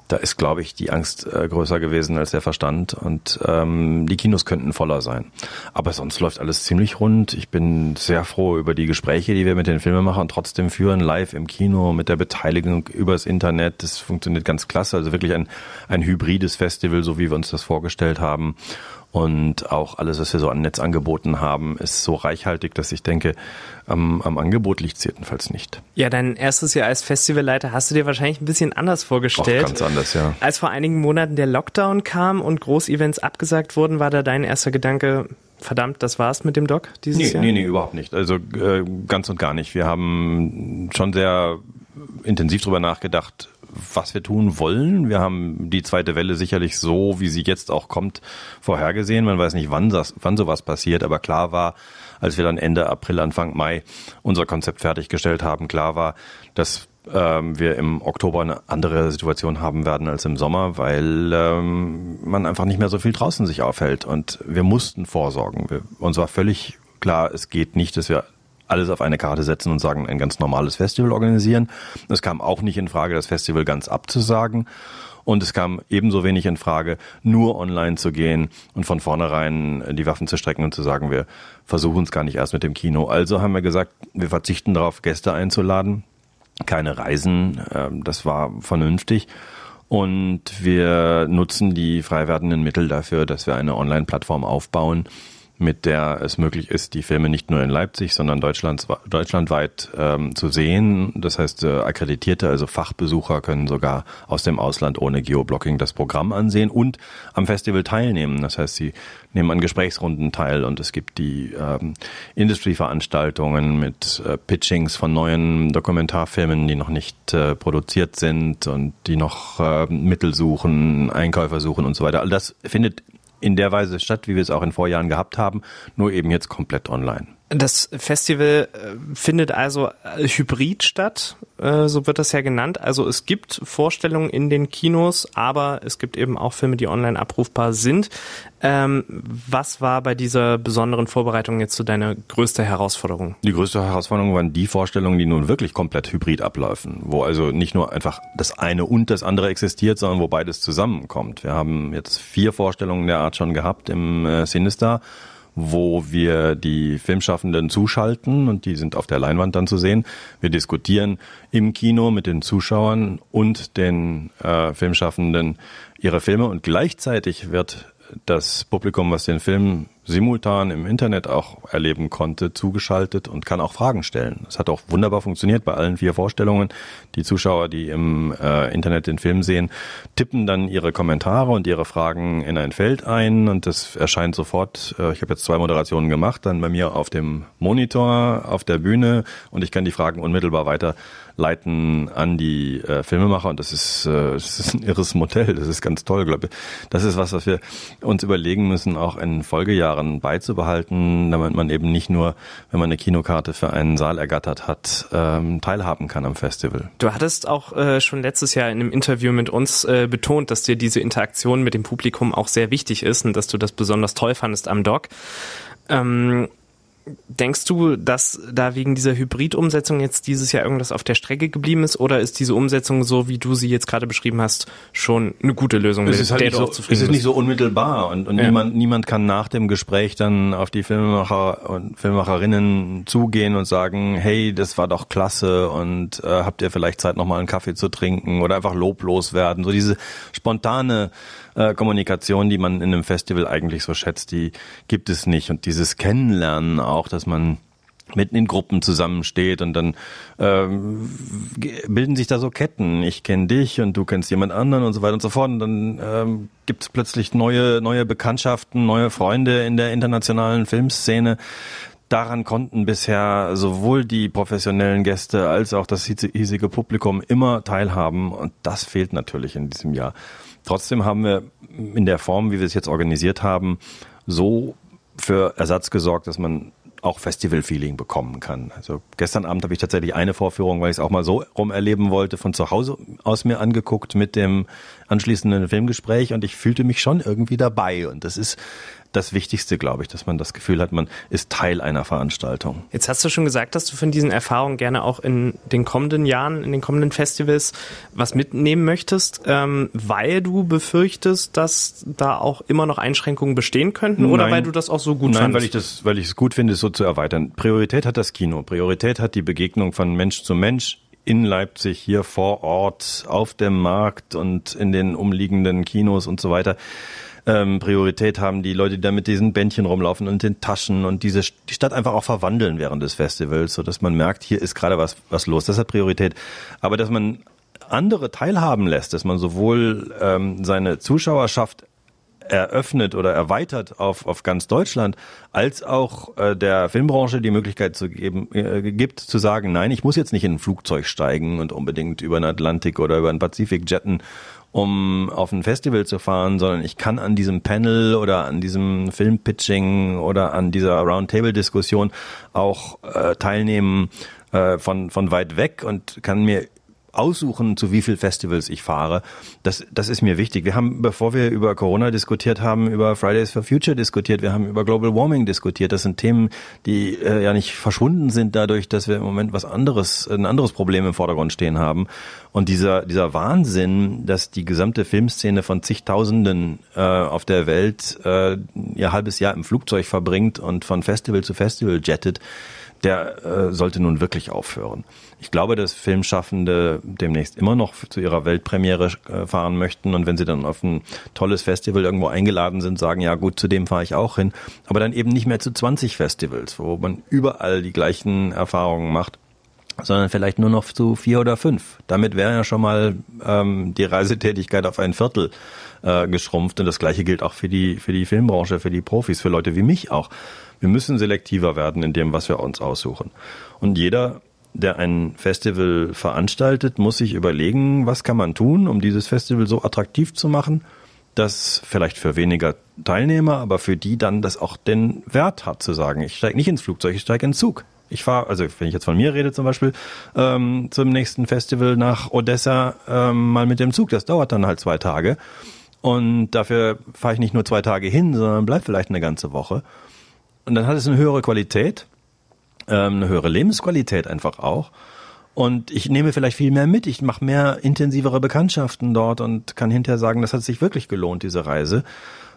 [SPEAKER 7] da ist, glaube ich, die Angst äh, größer gewesen als der Verstand und ähm, die Kinos könnten voller sein. Aber sonst läuft alles ziemlich rund. Ich bin sehr froh über die Gespräche, die wir mit den Filmemachern trotzdem führen, live im Kino, mit der Beteiligung übers Internet. Das funktioniert ganz klasse. Also wirklich ein, ein hybrides Festival, so wie wir uns das vorgestellt haben. Und auch alles, was wir so an Netz angeboten haben, ist so reichhaltig, dass ich denke, am, am Angebot liegt es jedenfalls nicht.
[SPEAKER 6] Ja, dein erstes Jahr als Festivalleiter hast du dir wahrscheinlich ein bisschen anders vorgestellt.
[SPEAKER 7] Auch ganz anders, ja.
[SPEAKER 6] Als vor einigen Monaten der Lockdown kam und Großevents abgesagt wurden, war da dein erster Gedanke, verdammt, das war's mit dem Doc dieses
[SPEAKER 7] nee,
[SPEAKER 6] Jahr?
[SPEAKER 7] Nee, nee, überhaupt nicht. Also äh, ganz und gar nicht. Wir haben schon sehr intensiv drüber nachgedacht, was wir tun wollen. Wir haben die zweite Welle sicherlich so, wie sie jetzt auch kommt, vorhergesehen. Man weiß nicht, wann, das, wann sowas passiert, aber klar war, als wir dann Ende April, Anfang Mai unser Konzept fertiggestellt haben, klar war, dass ähm, wir im Oktober eine andere Situation haben werden als im Sommer, weil ähm, man einfach nicht mehr so viel draußen sich aufhält. Und wir mussten vorsorgen. Wir, uns war völlig klar, es geht nicht, dass wir alles auf eine Karte setzen und sagen, ein ganz normales Festival organisieren. Es kam auch nicht in Frage, das Festival ganz abzusagen. Und es kam ebenso wenig in Frage, nur online zu gehen und von vornherein die Waffen zu strecken und zu sagen, wir versuchen es gar nicht erst mit dem Kino. Also haben wir gesagt, wir verzichten darauf, Gäste einzuladen, keine Reisen, ähm, das war vernünftig. Und wir nutzen die frei werdenden Mittel dafür, dass wir eine Online-Plattform aufbauen, mit der es möglich ist, die Filme nicht nur in Leipzig, sondern Deutschland, deutschlandweit ähm, zu sehen. Das heißt, äh, akkreditierte, also Fachbesucher können sogar aus dem Ausland ohne Geoblocking das Programm ansehen und am Festival teilnehmen. Das heißt, sie nehmen an Gesprächsrunden teil und es gibt die ähm, Industry-Veranstaltungen mit äh, Pitchings von neuen Dokumentarfilmen, die noch nicht äh, produziert sind und die noch äh, Mittel suchen, Einkäufer suchen und so weiter. All das findet in der Weise statt, wie wir es auch in Vorjahren gehabt haben, nur eben jetzt komplett online.
[SPEAKER 6] Das Festival äh, findet also äh, hybrid statt, äh, so wird das ja genannt. Also es gibt Vorstellungen in den Kinos, aber es gibt eben auch Filme, die online abrufbar sind. Ähm, was war bei dieser besonderen Vorbereitung jetzt so deine größte Herausforderung?
[SPEAKER 7] Die größte Herausforderung waren die Vorstellungen, die nun wirklich komplett hybrid ablaufen, wo also nicht nur einfach das eine und das andere existiert, sondern wo beides zusammenkommt. Wir haben jetzt vier Vorstellungen der Art schon gehabt im Sinister wo wir die Filmschaffenden zuschalten und die sind auf der Leinwand dann zu sehen. Wir diskutieren im Kino mit den Zuschauern und den äh, Filmschaffenden ihre Filme und gleichzeitig wird das Publikum, was den Film simultan im Internet auch erleben konnte, zugeschaltet und kann auch Fragen stellen. Das hat auch wunderbar funktioniert bei allen vier Vorstellungen. Die Zuschauer, die im äh, Internet den Film sehen, tippen dann ihre Kommentare und ihre Fragen in ein Feld ein und das erscheint sofort. Äh, ich habe jetzt zwei Moderationen gemacht, dann bei mir auf dem Monitor, auf der Bühne und ich kann die Fragen unmittelbar weiter leiten an die äh, Filmemacher und das ist, äh, das ist ein irres Modell, das ist ganz toll, glaube ich. Das ist was, was wir uns überlegen müssen, auch in Folgejahren beizubehalten, damit man eben nicht nur, wenn man eine Kinokarte für einen Saal ergattert hat, ähm, teilhaben kann am Festival.
[SPEAKER 6] Du hattest auch äh, schon letztes Jahr in einem Interview mit uns äh, betont, dass dir diese Interaktion mit dem Publikum auch sehr wichtig ist und dass du das besonders toll fandest am Doc. Ähm, Denkst du, dass da wegen dieser Hybrid-Umsetzung jetzt dieses Jahr irgendwas auf der Strecke geblieben ist oder ist diese Umsetzung so, wie du sie jetzt gerade beschrieben hast, schon eine gute Lösung?
[SPEAKER 7] Es ist, halt nicht, so, es ist nicht so unmittelbar und, und ja. niemand, niemand kann nach dem Gespräch dann auf die Filmemacher und Filmemacherinnen zugehen und sagen, hey, das war doch klasse und äh, habt ihr vielleicht Zeit, nochmal einen Kaffee zu trinken oder einfach loblos werden. So diese spontane äh, Kommunikation, die man in einem Festival eigentlich so schätzt, die gibt es nicht. Und dieses Kennenlernen auch, dass man mitten in Gruppen zusammensteht und dann ähm, bilden sich da so Ketten. Ich kenne dich und du kennst jemand anderen und so weiter und so fort. Und dann ähm, gibt es plötzlich neue, neue Bekanntschaften, neue Freunde in der internationalen Filmszene. Daran konnten bisher sowohl die professionellen Gäste als auch das hiesige Publikum immer teilhaben und das fehlt natürlich in diesem Jahr. Trotzdem haben wir in der Form, wie wir es jetzt organisiert haben, so für Ersatz gesorgt, dass man auch Festival-Feeling bekommen kann. Also gestern Abend habe ich tatsächlich eine Vorführung, weil ich es auch mal so rum erleben wollte, von zu Hause aus mir angeguckt mit dem anschließenden Filmgespräch und ich fühlte mich schon irgendwie dabei und das ist das Wichtigste, glaube ich, dass man das Gefühl hat, man ist Teil einer Veranstaltung.
[SPEAKER 6] Jetzt hast du schon gesagt, dass du von diesen Erfahrungen gerne auch in den kommenden Jahren, in den kommenden Festivals was mitnehmen möchtest, ähm, weil du befürchtest, dass da auch immer noch Einschränkungen bestehen könnten oder Nein. weil du das auch so gut
[SPEAKER 7] Nein,
[SPEAKER 6] fandest?
[SPEAKER 7] weil ich das, weil ich es gut finde, es so zu erweitern. Priorität hat das Kino. Priorität hat die Begegnung von Mensch zu Mensch in Leipzig, hier vor Ort, auf dem Markt und in den umliegenden Kinos und so weiter ähm, Priorität haben, die Leute, die da mit diesen Bändchen rumlaufen und den Taschen und diese die Stadt einfach auch verwandeln während des Festivals, so dass man merkt, hier ist gerade was was los. Das hat Priorität. Aber dass man andere teilhaben lässt, dass man sowohl ähm, seine Zuschauerschaft eröffnet oder erweitert auf, auf ganz Deutschland, als auch äh, der Filmbranche die Möglichkeit zu geben, äh, gibt, zu sagen, nein, ich muss jetzt nicht in ein Flugzeug steigen und unbedingt über den Atlantik oder über den Pazifik jetten um auf ein Festival zu fahren, sondern ich kann an diesem Panel oder an diesem Filmpitching oder an dieser Roundtable-Diskussion auch äh, teilnehmen äh, von, von weit weg und kann mir aussuchen, zu wie viel Festivals ich fahre. Das, das ist mir wichtig. Wir haben, bevor wir über Corona diskutiert haben, über Fridays for Future diskutiert, wir haben über Global Warming diskutiert. Das sind Themen, die äh, ja nicht verschwunden sind dadurch, dass wir im Moment was anderes, ein anderes Problem im Vordergrund stehen haben. Und dieser, dieser Wahnsinn, dass die gesamte Filmszene von zigtausenden äh, auf der Welt äh, ihr halbes Jahr im Flugzeug verbringt und von Festival zu Festival jettet, der äh, sollte nun wirklich aufhören. Ich glaube, dass Filmschaffende demnächst immer noch zu ihrer Weltpremiere äh, fahren möchten und wenn sie dann auf ein tolles Festival irgendwo eingeladen sind, sagen, ja gut, zu dem fahre ich auch hin, aber dann eben nicht mehr zu 20 Festivals, wo man überall die gleichen Erfahrungen macht sondern vielleicht nur noch zu vier oder fünf. Damit wäre ja schon mal ähm, die Reisetätigkeit auf ein Viertel äh, geschrumpft. Und das gleiche gilt auch für die, für die Filmbranche, für die Profis, für Leute wie mich auch. Wir müssen selektiver werden in dem, was wir uns aussuchen. Und jeder, der ein Festival veranstaltet, muss sich überlegen, was kann man tun, um dieses Festival so attraktiv zu machen, dass vielleicht für weniger Teilnehmer, aber für die dann das auch den Wert hat, zu sagen, ich steige nicht ins Flugzeug, ich steige in den Zug. Ich fahre, also wenn ich jetzt von mir rede zum Beispiel, ähm, zum nächsten Festival nach Odessa ähm, mal mit dem Zug. Das dauert dann halt zwei Tage. Und dafür fahre ich nicht nur zwei Tage hin, sondern bleib vielleicht eine ganze Woche. Und dann hat es eine höhere Qualität, ähm, eine höhere Lebensqualität einfach auch. Und ich nehme vielleicht viel mehr mit. Ich mache mehr intensivere Bekanntschaften dort und kann hinterher sagen, das hat sich wirklich gelohnt, diese Reise.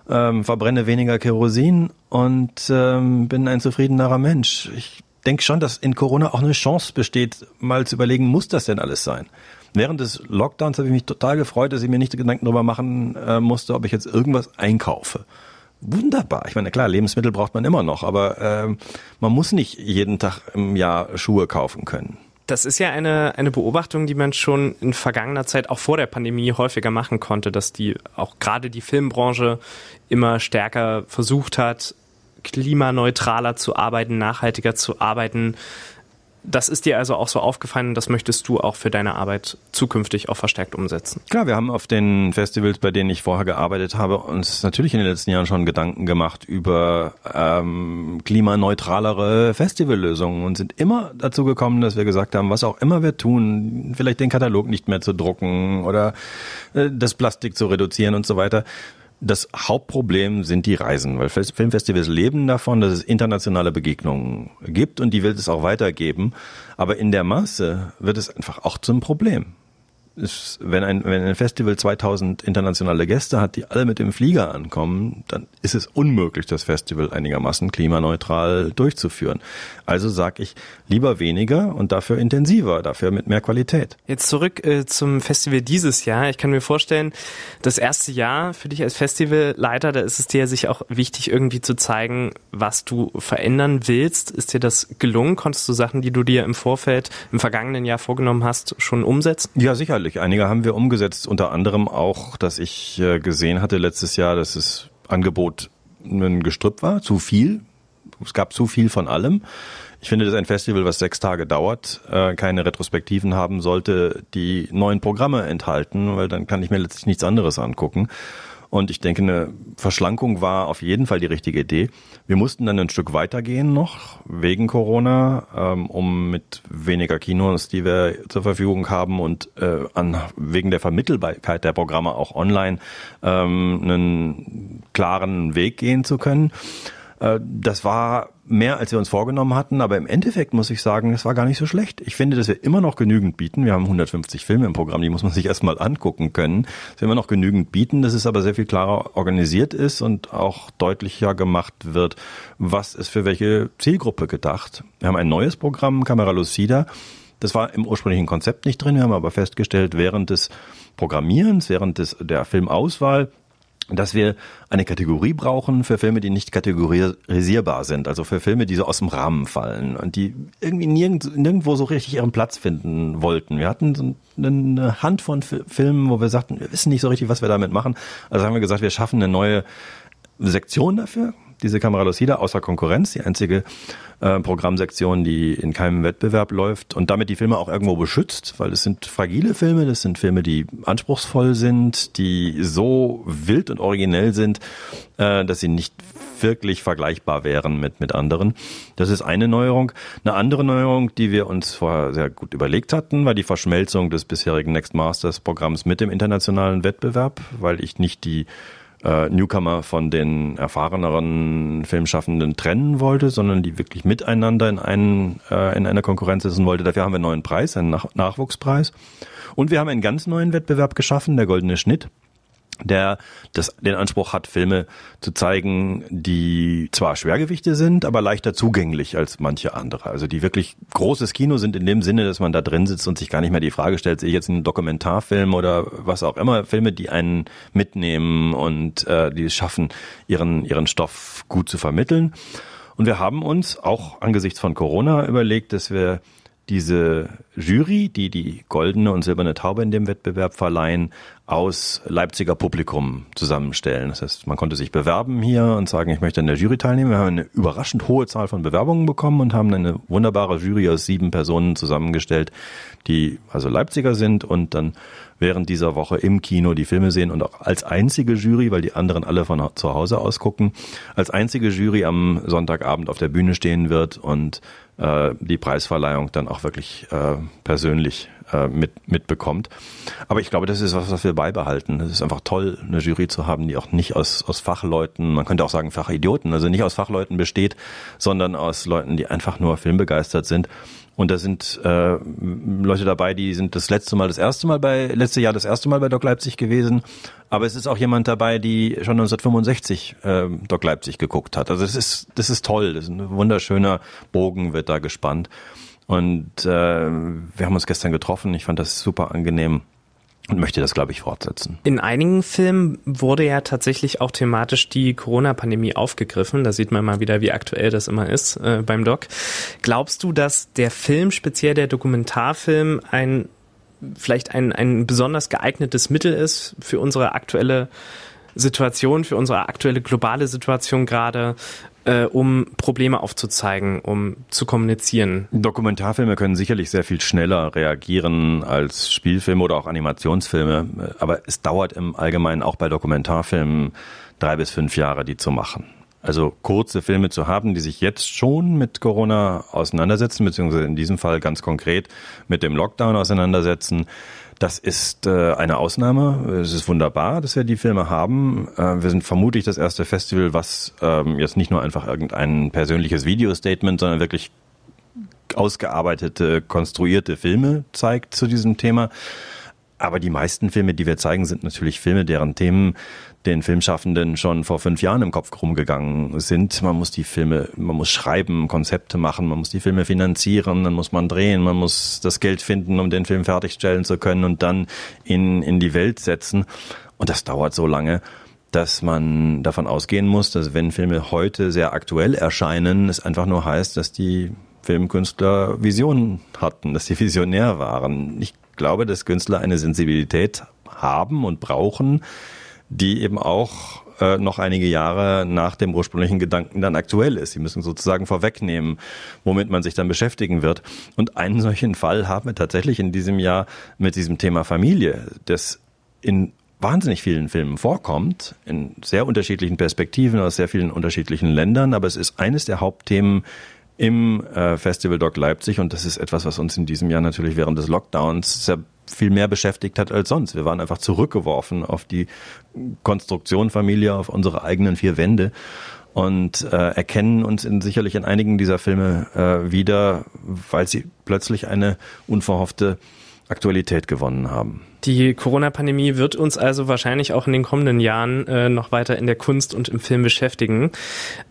[SPEAKER 7] Ähm, verbrenne weniger Kerosin und ähm, bin ein zufriedenerer Mensch. Ich denke schon, dass in Corona auch eine Chance besteht, mal zu überlegen, muss das denn alles sein? Während des Lockdowns habe ich mich total gefreut, dass ich mir nicht Gedanken darüber machen äh, musste, ob ich jetzt irgendwas einkaufe. Wunderbar. Ich meine, klar, Lebensmittel braucht man immer noch, aber äh, man muss nicht jeden Tag im Jahr Schuhe kaufen können.
[SPEAKER 6] Das ist ja eine, eine Beobachtung, die man schon in vergangener Zeit auch vor der Pandemie häufiger machen konnte, dass die auch gerade die Filmbranche immer stärker versucht hat, klimaneutraler zu arbeiten, nachhaltiger zu arbeiten. Das ist dir also auch so aufgefallen das möchtest du auch für deine Arbeit zukünftig auch verstärkt umsetzen.
[SPEAKER 7] Klar, wir haben auf den Festivals, bei denen ich vorher gearbeitet habe, uns natürlich in den letzten Jahren schon Gedanken gemacht über ähm, klimaneutralere Festivallösungen und sind immer dazu gekommen, dass wir gesagt haben, was auch immer wir tun, vielleicht den Katalog nicht mehr zu drucken oder äh, das Plastik zu reduzieren und so weiter Das Hauptproblem sind die Reisen, weil Filmfestivals leben davon, dass es internationale Begegnungen gibt und die will es auch weitergeben. Aber in der Masse wird es einfach auch zum Problem ist, wenn ein, wenn ein Festival 2000 internationale Gäste hat, die alle mit dem Flieger ankommen, dann ist es unmöglich, das Festival einigermaßen klimaneutral durchzuführen. Also sage ich lieber weniger und dafür intensiver, dafür mit mehr Qualität.
[SPEAKER 6] Jetzt zurück äh, zum Festival dieses Jahr. Ich kann mir vorstellen, das erste Jahr für dich als Festivalleiter, da ist es dir sich auch wichtig, irgendwie zu zeigen, was du verändern willst. Ist dir das gelungen? Konntest du Sachen, die du dir im Vorfeld im vergangenen Jahr vorgenommen hast, schon umsetzen?
[SPEAKER 7] Ja, sicher sicherlich. Einige haben wir umgesetzt, unter anderem auch, dass ich äh, gesehen hatte letztes Jahr, dass das Angebot ein Gestrüpp war, zu viel. Es gab zu viel von allem. Ich finde, dass ein Festival, was sechs Tage dauert, äh, keine Retrospektiven haben sollte, die neuen Programme enthalten, weil dann kann ich mir letztlich nichts anderes angucken. Und ich denke, eine Verschlankung war auf jeden Fall die richtige Idee. Wir mussten dann ein Stück weitergehen noch, wegen Corona, ähm, um mit weniger Kinos, die wir zur Verfügung haben und äh, an, wegen der Vermittelbarkeit der Programme auch online ähm, einen klaren Weg gehen zu können. Äh, das war mehr, als wir uns vorgenommen hatten, aber im Endeffekt muss ich sagen, es war gar nicht so schlecht. Ich finde, dass wir immer noch genügend bieten. Wir haben 150 Filme im Programm, die muss man sich erstmal angucken können. Dass wir immer noch genügend bieten, dass es aber sehr viel klarer organisiert ist und auch deutlicher gemacht wird, was ist für welche Zielgruppe gedacht. Wir haben ein neues Programm, Camera Lucida. Das war im ursprünglichen Konzept nicht drin. Wir haben aber festgestellt, während des Programmierens, während des, der Filmauswahl, dass wir eine Kategorie brauchen für Filme, die nicht kategorisierbar sind, also für Filme, die so aus dem Rahmen fallen und die irgendwie nirgend, nirgendwo so richtig ihren Platz finden wollten. Wir hatten so eine Hand von Filmen, wo wir sagten, wir wissen nicht so richtig, was wir damit machen. Also haben wir gesagt, wir schaffen eine neue Sektion dafür, diese Kamera Lucida außer Konkurrenz, die einzige äh, Programmsektion, die in keinem Wettbewerb läuft und damit die Filme auch irgendwo beschützt, weil es sind fragile Filme, das sind Filme, die anspruchsvoll sind, die so wild und originell sind, äh, dass sie nicht wirklich vergleichbar wären mit, mit anderen. Das ist eine Neuerung. Eine andere Neuerung, die wir uns vorher sehr gut überlegt hatten, war die Verschmelzung des bisherigen Next Masters Programms mit dem internationalen Wettbewerb, weil ich nicht die äh, Newcomer von den erfahreneren Filmschaffenden trennen wollte, sondern die wirklich miteinander in, einen, äh, in einer Konkurrenz sitzen wollte. Dafür haben wir einen neuen Preis, einen Nach Nachwuchspreis. Und wir haben einen ganz neuen Wettbewerb geschaffen, der Goldene Schnitt der das, den Anspruch hat, Filme zu zeigen, die zwar Schwergewichte sind, aber leichter zugänglich als manche andere. Also die wirklich großes Kino sind in dem Sinne, dass man da drin sitzt und sich gar nicht mehr die Frage stellt, sehe ich jetzt einen Dokumentarfilm oder was auch immer, Filme, die einen mitnehmen und äh, die es schaffen, ihren, ihren Stoff gut zu vermitteln. Und wir haben uns auch angesichts von Corona überlegt, dass wir diese Jury, die die goldene und silberne Taube in dem Wettbewerb verleihen, aus Leipziger Publikum zusammenstellen. Das heißt, man konnte sich bewerben hier und sagen, ich möchte an der Jury teilnehmen. Wir haben eine überraschend hohe Zahl von Bewerbungen bekommen und haben eine wunderbare Jury aus sieben Personen zusammengestellt, die also Leipziger sind und dann während dieser Woche im Kino die Filme sehen und auch als einzige Jury, weil die anderen alle von zu Hause aus gucken, als einzige Jury am Sonntagabend auf der Bühne stehen wird und äh, die Preisverleihung dann auch wirklich äh, persönlich äh, mit, mitbekommt. Aber ich glaube, das ist was, was wir beibehalten. Es ist einfach toll, eine Jury zu haben, die auch nicht aus, aus Fachleuten, man könnte auch sagen Fachidioten, also nicht aus Fachleuten besteht, sondern aus Leuten, die einfach nur filmbegeistert sind und da sind äh, Leute dabei, die sind das letzte Mal, das erste Mal bei, letzte Jahr das erste Mal bei Doc Leipzig gewesen. Aber es ist auch jemand dabei, die schon 1965 äh, Doc Leipzig geguckt hat. Also das ist, das ist toll. Das ist ein wunderschöner Bogen wird da gespannt. Und äh, wir haben uns gestern getroffen. Ich fand das super angenehm und möchte das, glaube ich, fortsetzen.
[SPEAKER 6] In einigen Filmen wurde ja tatsächlich auch thematisch die Corona-Pandemie aufgegriffen. Da sieht man mal wieder, wie aktuell das immer ist äh, beim Doc. Glaubst du, dass der Film, speziell der Dokumentarfilm, ein vielleicht ein, ein besonders geeignetes Mittel ist für unsere aktuelle Situation, für unsere aktuelle globale Situation gerade, äh, um Probleme aufzuzeigen, um zu kommunizieren.
[SPEAKER 7] Dokumentarfilme können sicherlich sehr viel schneller reagieren als Spielfilme oder auch Animationsfilme, aber es dauert im Allgemeinen auch bei Dokumentarfilmen drei bis fünf Jahre, die zu machen. Also kurze Filme zu haben, die sich jetzt schon mit Corona auseinandersetzen, beziehungsweise in diesem Fall ganz konkret mit dem Lockdown auseinandersetzen, Das ist äh, eine Ausnahme. Es ist wunderbar, dass wir die Filme haben. Äh, wir sind vermutlich das erste Festival, was ähm, jetzt nicht nur einfach irgendein persönliches Video-Statement, sondern wirklich ausgearbeitete, konstruierte Filme zeigt zu diesem Thema. Aber die meisten Filme, die wir zeigen, sind natürlich Filme, deren Themen den Filmschaffenden schon vor fünf Jahren im Kopf rumgegangen sind. Man muss die Filme, man muss schreiben, Konzepte machen, man muss die Filme finanzieren, dann muss man drehen, man muss das Geld finden, um den Film fertigstellen zu können und dann in, in die Welt setzen. Und das dauert so lange, dass man davon ausgehen muss, dass wenn Filme heute sehr aktuell erscheinen, es einfach nur heißt, dass die Filmkünstler Visionen hatten, dass sie visionär waren. Ich glaube, dass Künstler eine Sensibilität haben und brauchen, die eben auch äh, noch einige Jahre nach dem ursprünglichen Gedanken dann aktuell ist. Sie müssen sozusagen vorwegnehmen, womit man sich dann beschäftigen wird. Und einen solchen Fall haben wir tatsächlich in diesem Jahr mit diesem Thema Familie, das in wahnsinnig vielen Filmen vorkommt, in sehr unterschiedlichen Perspektiven aus sehr vielen unterschiedlichen Ländern, aber es ist eines der Hauptthemen im äh, Festival Doc Leipzig und das ist etwas, was uns in diesem Jahr natürlich während des Lockdowns sehr viel mehr beschäftigt hat als sonst. Wir waren einfach zurückgeworfen auf die Konstruktion Familie, auf unsere eigenen vier Wände und äh, erkennen uns in, sicherlich in einigen dieser Filme äh, wieder, weil sie plötzlich eine unverhoffte Aktualität gewonnen haben.
[SPEAKER 6] Die Corona-Pandemie wird uns also wahrscheinlich auch in den kommenden Jahren äh, noch weiter in der Kunst und im Film beschäftigen.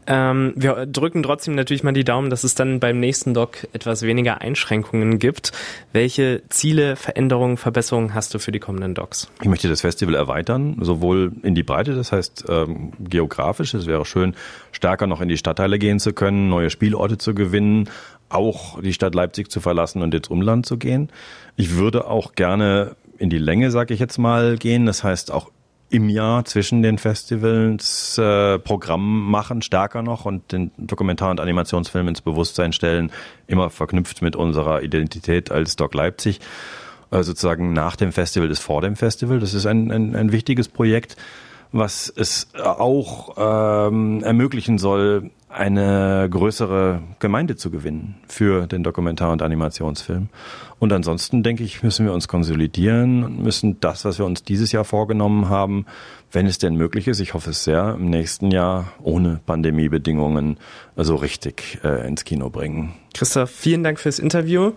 [SPEAKER 6] Ähm, wir drücken trotzdem natürlich mal die Daumen, dass es dann beim nächsten Doc etwas weniger Einschränkungen gibt. Welche Ziele, Veränderungen, Verbesserungen hast du für die kommenden Docs?
[SPEAKER 7] Ich möchte das Festival erweitern, sowohl in die Breite, das heißt ähm, geografisch. Es wäre schön, stärker noch in die Stadtteile gehen zu können, neue Spielorte zu gewinnen, auch die Stadt Leipzig zu verlassen und ins Umland zu gehen. Ich würde auch gerne in die Länge, sage ich jetzt mal, gehen. Das heißt auch im Jahr zwischen den Festivals äh, Programm machen, stärker noch und den Dokumentar- und Animationsfilm ins Bewusstsein stellen, immer verknüpft mit unserer Identität als Doc Leipzig. Äh, sozusagen nach dem Festival ist vor dem Festival. Das ist ein, ein, ein wichtiges Projekt, was es auch ähm, ermöglichen soll, eine größere Gemeinde zu gewinnen für den Dokumentar- und Animationsfilm. Und ansonsten denke ich, müssen wir uns konsolidieren und müssen das, was wir uns dieses Jahr vorgenommen haben, wenn es denn möglich ist, ich hoffe es sehr, im nächsten Jahr ohne Pandemiebedingungen so richtig äh, ins Kino bringen.
[SPEAKER 6] Christoph, vielen Dank fürs Interview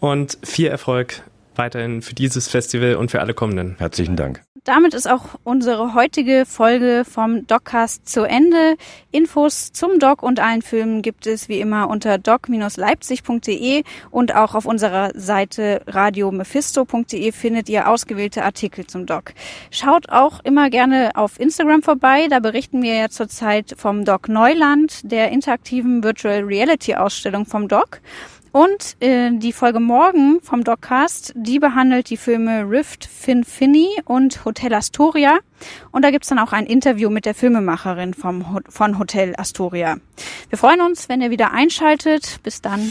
[SPEAKER 6] und viel Erfolg weiterhin für dieses Festival und für alle kommenden.
[SPEAKER 7] Herzlichen Dank.
[SPEAKER 1] Damit ist auch unsere heutige Folge vom Doccast zu Ende. Infos zum Doc und allen Filmen gibt es wie immer unter doc-leipzig.de und auch auf unserer Seite radiomephisto.de findet ihr ausgewählte Artikel zum Doc. Schaut auch immer gerne auf Instagram vorbei. Da berichten wir ja zurzeit vom Doc Neuland, der interaktiven Virtual Reality Ausstellung vom Doc. Und äh, die Folge morgen vom Doccast, die behandelt die Filme Rift, Fin Finny und Hotel Astoria. Und da gibt's dann auch ein Interview mit der Filmemacherin vom, von Hotel Astoria. Wir freuen uns, wenn ihr wieder einschaltet. Bis dann.